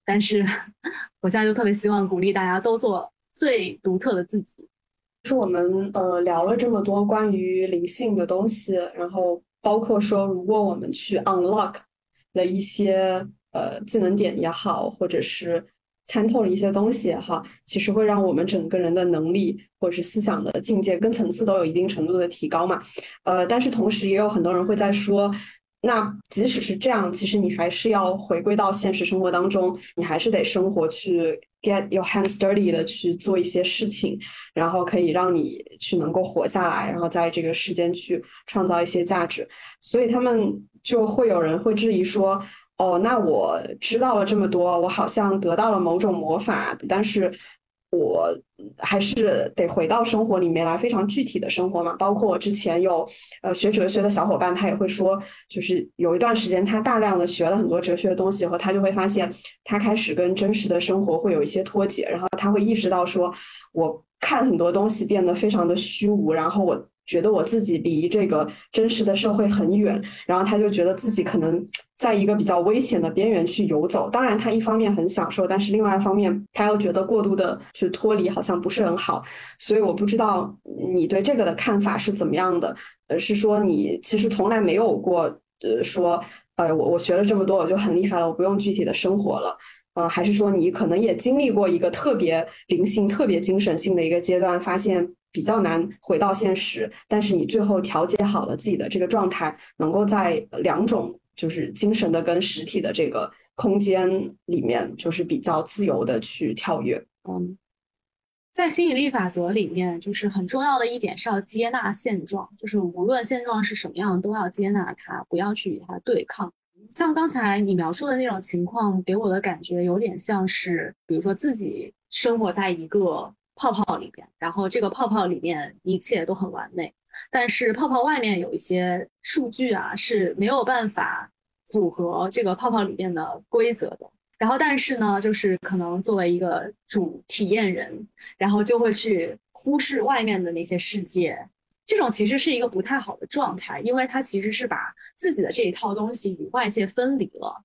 但是 我现在就特别希望鼓励大家都做最独特的自己。是我们呃聊了这么多关于灵性的东西，然后包括说如果我们去 unlock 了一些呃技能点也好，或者是参透了一些东西也好，其实会让我们整个人的能力或者是思想的境界跟层次都有一定程度的提高嘛。呃，但是同时也有很多人会在说。那即使是这样，其实你还是要回归到现实生活当中，你还是得生活去 get your hands dirty 的去做一些事情，然后可以让你去能够活下来，然后在这个世间去创造一些价值。所以他们就会有人会质疑说：“哦，那我知道了这么多，我好像得到了某种魔法，但是。”我还是得回到生活里面来，非常具体的生活嘛。包括我之前有呃学哲学的小伙伴，他也会说，就是有一段时间他大量的学了很多哲学的东西后，他就会发现他开始跟真实的生活会有一些脱节，然后他会意识到说，我看很多东西变得非常的虚无，然后我。觉得我自己离这个真实的社会很远，然后他就觉得自己可能在一个比较危险的边缘去游走。当然，他一方面很享受，但是另外一方面他又觉得过度的去脱离好像不是很好。所以我不知道你对这个的看法是怎么样的？呃，是说你其实从来没有过呃说呃我我学了这么多我就很厉害了，我不用具体的生活了。呃，还是说你可能也经历过一个特别灵性、特别精神性的一个阶段，发现。比较难回到现实，但是你最后调节好了自己的这个状态，能够在两种就是精神的跟实体的这个空间里面，就是比较自由的去跳跃。嗯，在吸引力法则里面，就是很重要的一点是要接纳现状，就是无论现状是什么样，都要接纳它，不要去与它对抗。像刚才你描述的那种情况，给我的感觉有点像是，比如说自己生活在一个。泡泡里边，然后这个泡泡里面一切都很完美，但是泡泡外面有一些数据啊是没有办法符合这个泡泡里面的规则的。然后，但是呢，就是可能作为一个主体验人，然后就会去忽视外面的那些世界。这种其实是一个不太好的状态，因为它其实是把自己的这一套东西与外界分离了。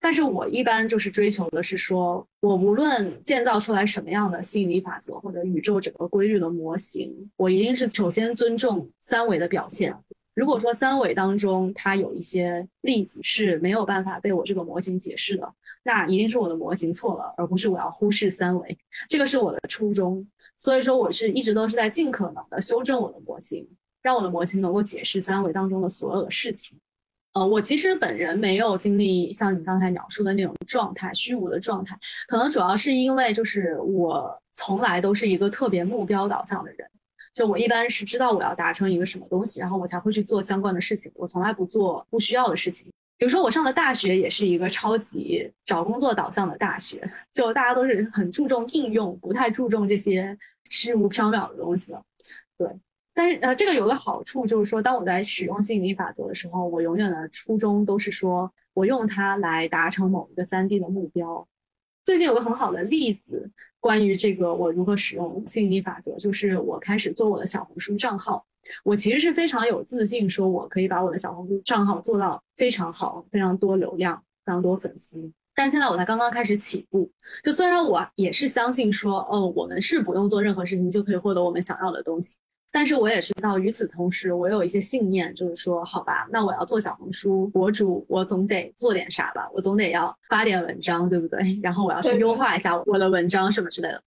但是我一般就是追求的是说，我无论建造出来什么样的吸引力法则或者宇宙整个规律的模型，我一定是首先尊重三维的表现。如果说三维当中它有一些例子是没有办法被我这个模型解释的，那一定是我的模型错了，而不是我要忽视三维。这个是我的初衷。所以说，我是一直都是在尽可能的修正我的模型，让我的模型能够解释三维当中的所有的事情。呃，我其实本人没有经历像你刚才描述的那种状态，虚无的状态，可能主要是因为就是我从来都是一个特别目标导向的人，就我一般是知道我要达成一个什么东西，然后我才会去做相关的事情，我从来不做不需要的事情。比如说我上的大学也是一个超级找工作导向的大学，就大家都是很注重应用，不太注重这些虚无缥缈的东西的。对，但是呃，这个有个好处就是说，当我在使用吸引力法则的时候，我永远的初衷都是说我用它来达成某一个三 D 的目标。最近有个很好的例子，关于这个我如何使用吸引力法则，就是我开始做我的小红书账号。我其实是非常有自信，说我可以把我的小红书账号做到非常好，非常多流量，非常多粉丝。但现在我才刚刚开始起步，就虽然我也是相信说，哦，我们是不用做任何事情就可以获得我们想要的东西，但是我也知道，与此同时，我有一些信念，就是说，好吧，那我要做小红书博主，我总得做点啥吧，我总得要发点文章，对不对？然后我要去优化一下我的文章什么之类的。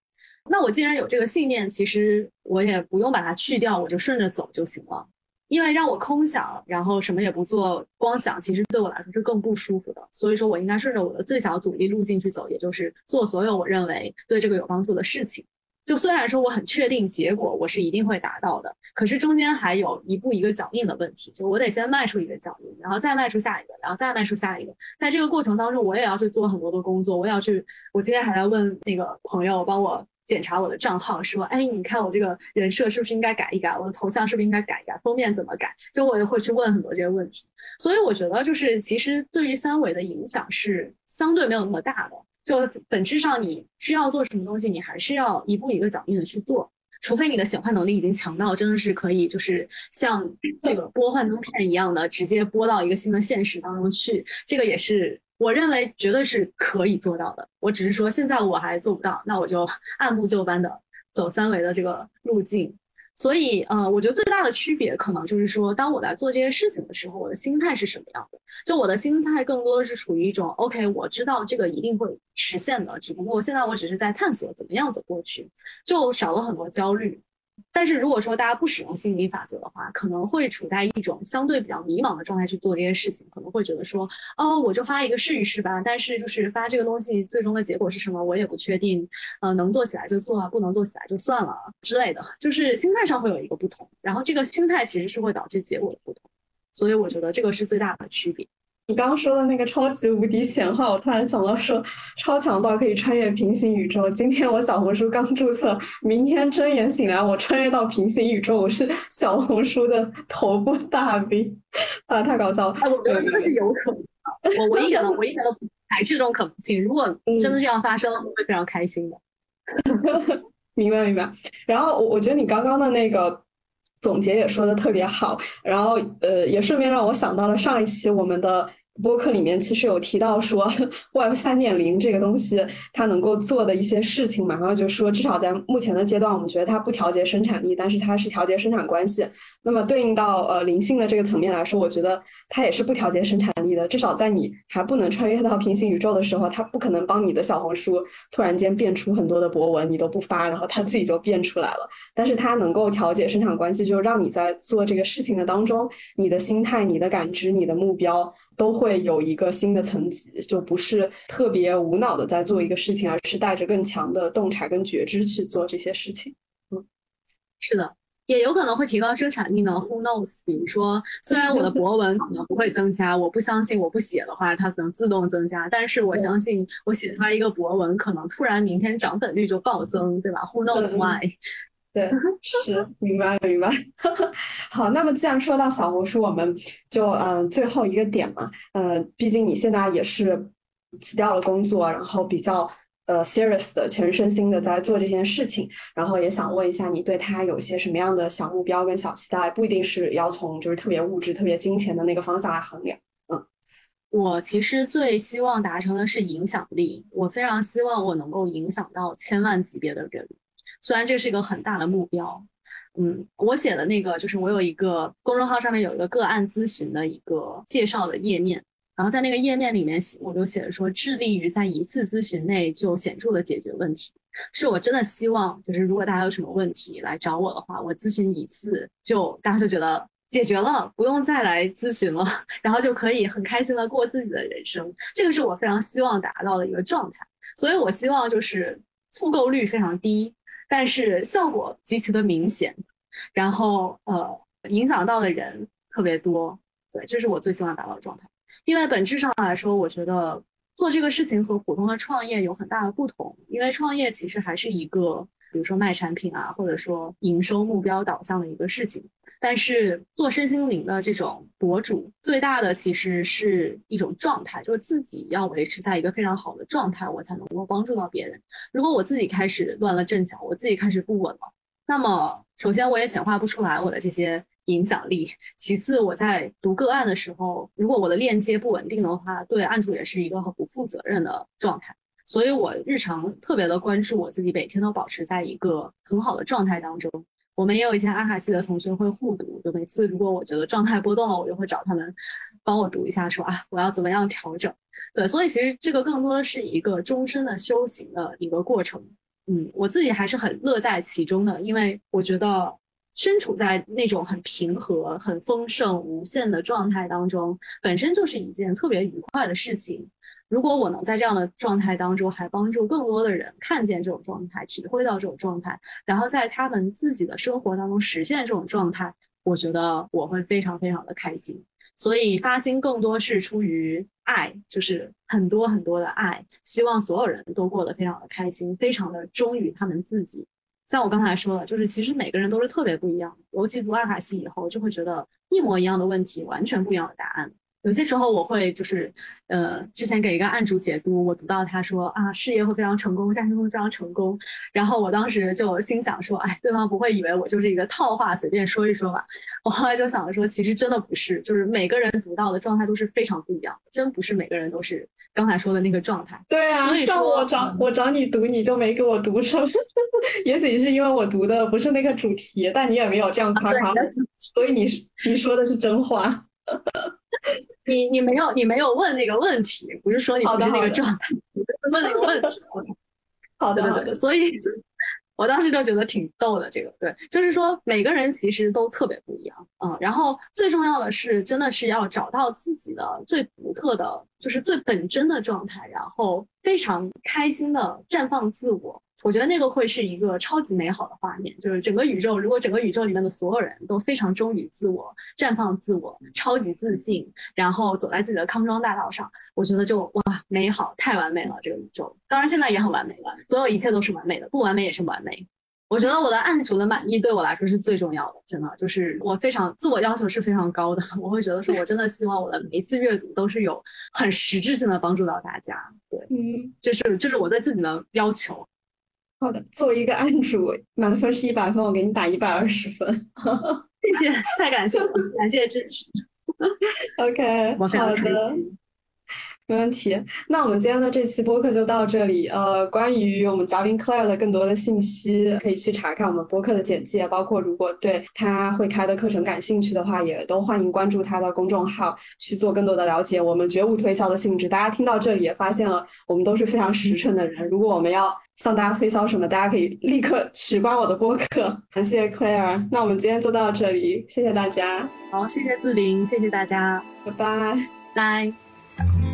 那我既然有这个信念，其实我也不用把它去掉，我就顺着走就行了。因为让我空想，然后什么也不做，光想，其实对我来说是更不舒服的。所以说我应该顺着我的最小阻力路径去走，也就是做所有我认为对这个有帮助的事情。就虽然说我很确定结果我是一定会达到的，可是中间还有一步一个脚印的问题，就我得先迈出一个脚印，然后再迈出下一个，然后再迈出下一个。在这个过程当中，我也要去做很多的工作，我也要去。我今天还在问那个朋友帮我。检查我的账号，说，哎，你看我这个人设是不是应该改一改？我的头像是不是应该改一改？封面怎么改？就我也会去问很多这些问题。所以我觉得，就是其实对于三维的影响是相对没有那么大的。就本质上，你需要做什么东西，你还是要一步一个脚印的去做。除非你的显化能力已经强到真的是可以，就是像这个播幻灯片一样的，直接播到一个新的现实当中去。这个也是。我认为绝对是可以做到的，我只是说现在我还做不到，那我就按部就班的走三维的这个路径。所以，呃，我觉得最大的区别可能就是说，当我在做这些事情的时候，我的心态是什么样的？就我的心态更多的是处于一种 OK，我知道这个一定会实现的，只不过现在我只是在探索怎么样走过去，就少了很多焦虑。但是如果说大家不使用吸引力法则的话，可能会处在一种相对比较迷茫的状态去做这些事情，可能会觉得说，哦，我就发一个试一试吧。但是就是发这个东西，最终的结果是什么，我也不确定。呃，能做起来就做，不能做起来就算了之类的。就是心态上会有一个不同，然后这个心态其实是会导致结果的不同，所以我觉得这个是最大的区别。你刚刚说的那个超级无敌显化，我突然想到说，超强到可以穿越平行宇宙。今天我小红书刚注册，明天睁眼醒来，我穿越到平行宇宙，我是小红书的头部大 V，啊，太搞笑了！哎，我觉得这个是有可能的，我我一点都我一点都不排斥这种可能性。如果 真的这样发生，我会非常开心的。明白明白。然后我我觉得你刚刚的那个。总结也说的特别好，然后呃，也顺便让我想到了上一期我们的。播客里面其实有提到说，Web 三点零这个东西它能够做的一些事情嘛，然后就说至少在目前的阶段，我们觉得它不调节生产力，但是它是调节生产关系。那么对应到呃灵性的这个层面来说，我觉得它也是不调节生产力的。至少在你还不能穿越到平行宇宙的时候，它不可能帮你的小红书突然间变出很多的博文，你都不发，然后它自己就变出来了。但是它能够调节生产关系，就让你在做这个事情的当中，你的心态、你的感知、你的目标。都会有一个新的层级，就不是特别无脑的在做一个事情，而是带着更强的洞察跟觉知去做这些事情。嗯，是的，也有可能会提高生产力呢。Who knows？比如说，虽然我的博文可能不会增加，我不相信我不写的话，它可能自动增加，但是我相信我写出来一个博文，可能突然明天涨粉率就暴增，对吧？Who knows why？对，是明白明白。好，那么既然说到小红书，我们就嗯最后一个点嘛，呃，毕竟你现在也是辞掉了工作，然后比较呃 serious 的全身心的在做这件事情，然后也想问一下你对他有些什么样的小目标跟小期待？不一定是要从就是特别物质、特别金钱的那个方向来衡量。嗯，我其实最希望达成的是影响力，我非常希望我能够影响到千万级别的人。虽然这是一个很大的目标，嗯，我写的那个就是我有一个公众号上面有一个个案咨询的一个介绍的页面，然后在那个页面里面写，我就写了说致力于在一次咨询内就显著的解决问题，是我真的希望就是如果大家有什么问题来找我的话，我咨询一次就大家就觉得解决了，不用再来咨询了，然后就可以很开心的过自己的人生，这个是我非常希望达到的一个状态，所以我希望就是复购率非常低。但是效果极其的明显，然后呃影响到的人特别多，对，这是我最希望达到的状态。另外本质上来说，我觉得做这个事情和普通的创业有很大的不同。因为创业其实还是一个比如说卖产品啊，或者说营收目标导向的一个事情。但是做身心灵的这种博主，最大的其实是一种状态，就是自己要维持在一个非常好的状态，我才能够帮助到别人。如果我自己开始乱了阵脚，我自己开始不稳了，那么首先我也显化不出来我的这些影响力。其次，我在读个案的时候，如果我的链接不稳定的话，对案主也是一个很不负责任的状态。所以我日常特别的关注我自己，每天都保持在一个很好的状态当中。我们也有一些阿卡西的同学会互读，就每次如果我觉得状态波动了，我就会找他们帮我读一下，说啊，我要怎么样调整？对，所以其实这个更多的是一个终身的修行的一个过程。嗯，我自己还是很乐在其中的，因为我觉得身处在那种很平和、很丰盛、无限的状态当中，本身就是一件特别愉快的事情。如果我能在这样的状态当中，还帮助更多的人看见这种状态，体会到这种状态，然后在他们自己的生活当中实现这种状态，我觉得我会非常非常的开心。所以发心更多是出于爱，就是很多很多的爱，希望所有人都过得非常的开心，非常的忠于他们自己。像我刚才说的，就是其实每个人都是特别不一样的，尤其读阿卡西以后，就会觉得一模一样的问题，完全不一样的答案。有些时候我会就是，呃，之前给一个案主解读，我读到他说啊，事业会非常成功，家庭会非常成功，然后我当时就心想说，哎，对方不会以为我就是一个套话，随便说一说吧。我后来就想着说，其实真的不是，就是每个人读到的状态都是非常不一样，真不是每个人都是刚才说的那个状态。对啊，所以像我找我找你读，你就没给我读上，也许是因为我读的不是那个主题，但你也没有这样夸夸我，所以你你说的是真话。你你没有你没有问那个问题，不是说你不是那个状态，你问那个问题。好的，对对对，所以我当时就觉得挺逗的。这个对，就是说每个人其实都特别不一样嗯，然后最重要的是，真的是要找到自己的最独特的，就是最本真的状态，然后非常开心的绽放自我。我觉得那个会是一个超级美好的画面，就是整个宇宙，如果整个宇宙里面的所有人都非常忠于自我，绽放自我，超级自信，然后走在自己的康庄大道上，我觉得就哇，美好，太完美了，这个宇宙。当然现在也很完美了，所有一切都是完美的，不完美也是完美。我觉得我的案主的满意对我来说是最重要的，真的就是我非常自我要求是非常高的，我会觉得说我真的希望我的每一次阅读都是有很实质性的帮助到大家。对，嗯，这是这是我对自己的要求。好的，作为一个案主，满分是一百分，我给你打一百二十分。谢谢，太感谢了，感谢支持。OK，好的。没问题，那我们今天的这期播客就到这里。呃，关于我们嘉宾 Claire 的更多的信息，可以去查看我们播客的简介。包括如果对他会开的课程感兴趣的话，也都欢迎关注他的公众号去做更多的了解。我们绝无推销的性质。大家听到这里也发现了，我们都是非常实诚的人。如果我们要向大家推销什么，大家可以立刻取关我的播客。感谢 Claire，那我们今天就到这里，谢谢大家。好，谢谢志玲，谢谢大家，拜拜，拜。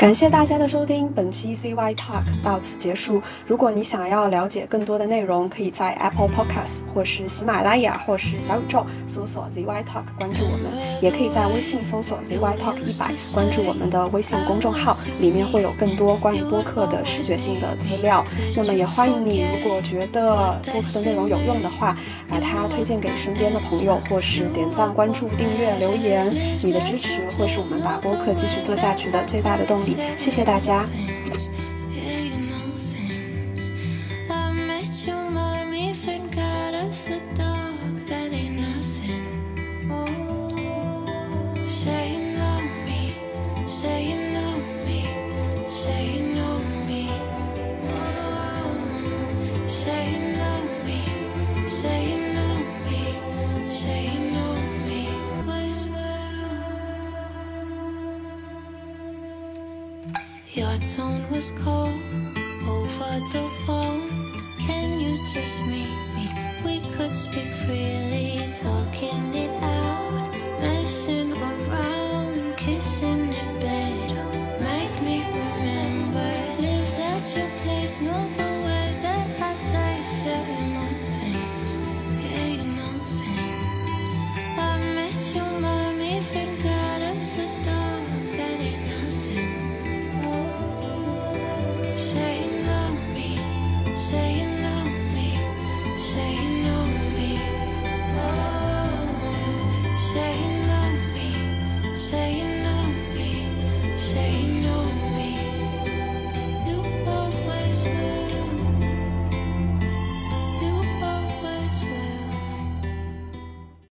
感谢大家的收听，本期 ZY Talk 到此结束。如果你想要了解更多的内容，可以在 Apple Podcast 或是喜马拉雅或是小宇宙搜索 ZY Talk 关注我们，也可以在微信搜索 ZY Talk 一百关注我们的微信公众号，里面会有更多关于播客的视觉性的资料。那么也欢迎你，如果觉得播客的内容有用的话，把它推荐给身边的朋友，或是点赞、关注、订阅、留言。你的支持会是我们把播客继续做下去的最大的动力。谢谢大家。